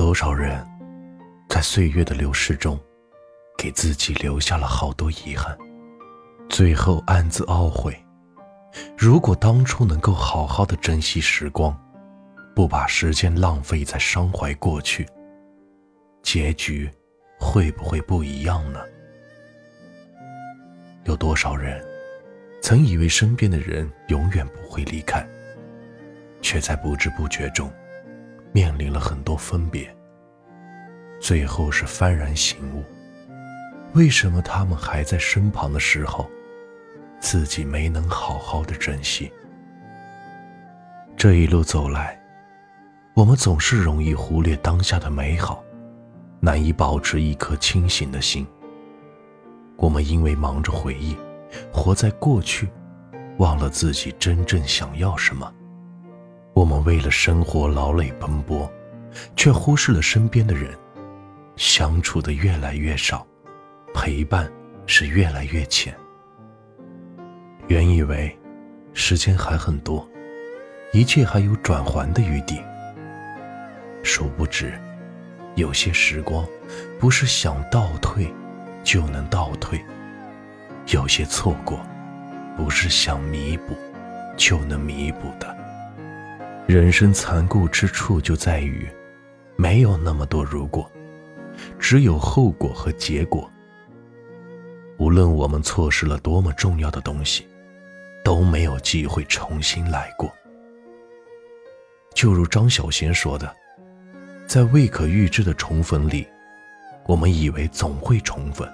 多少人，在岁月的流逝中，给自己留下了好多遗憾，最后暗自懊悔。如果当初能够好好的珍惜时光，不把时间浪费在伤怀过去，结局会不会不一样呢？有多少人，曾以为身边的人永远不会离开，却在不知不觉中。面临了很多分别，最后是幡然醒悟：为什么他们还在身旁的时候，自己没能好好的珍惜？这一路走来，我们总是容易忽略当下的美好，难以保持一颗清醒的心。我们因为忙着回忆，活在过去，忘了自己真正想要什么。我们为了生活劳累奔波，却忽视了身边的人，相处的越来越少，陪伴是越来越浅。原以为时间还很多，一切还有转圜的余地，殊不知，有些时光不是想倒退就能倒退，有些错过不是想弥补就能弥补的。人生残酷之处就在于，没有那么多如果，只有后果和结果。无论我们错失了多么重要的东西，都没有机会重新来过。就如张小娴说的，在未可预知的重逢里，我们以为总会重逢，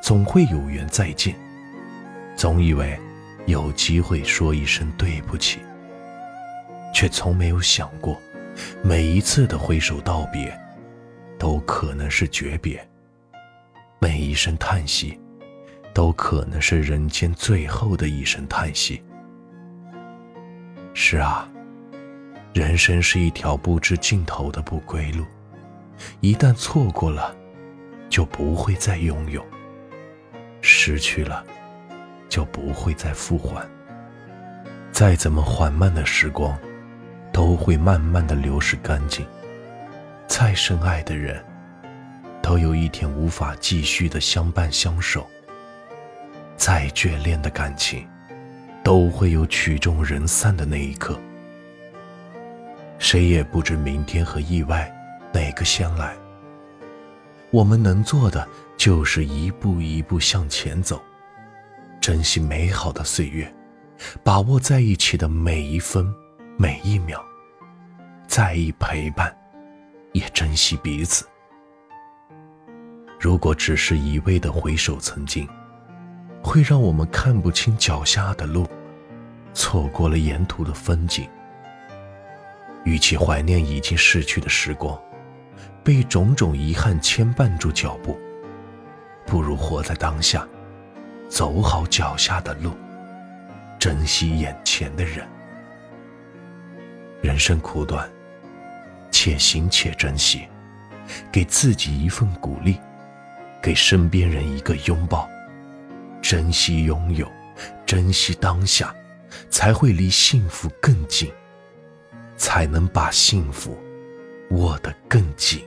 总会有缘再见，总以为有机会说一声对不起。却从没有想过，每一次的挥手道别，都可能是诀别；每一声叹息，都可能是人间最后的一声叹息。是啊，人生是一条不知尽头的不归路，一旦错过了，就不会再拥有；失去了，就不会再复还。再怎么缓慢的时光。都会慢慢的流逝干净。再深爱的人，都有一天无法继续的相伴相守。再眷恋的感情，都会有曲终人散的那一刻。谁也不知明天和意外哪个先来。我们能做的就是一步一步向前走，珍惜美好的岁月，把握在一起的每一分。每一秒，在意陪伴，也珍惜彼此。如果只是一味的回首曾经，会让我们看不清脚下的路，错过了沿途的风景。与其怀念已经逝去的时光，被种种遗憾牵绊住脚步，不如活在当下，走好脚下的路，珍惜眼前的人。人生苦短，且行且珍惜，给自己一份鼓励，给身边人一个拥抱，珍惜拥有，珍惜当下，才会离幸福更近，才能把幸福握得更紧。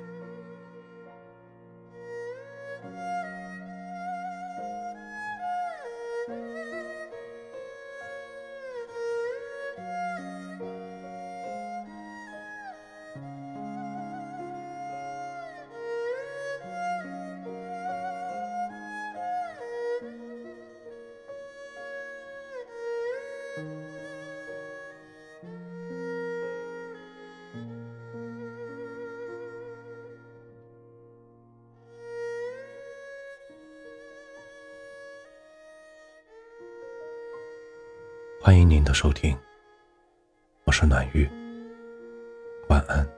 欢迎您的收听，我是暖玉，晚安。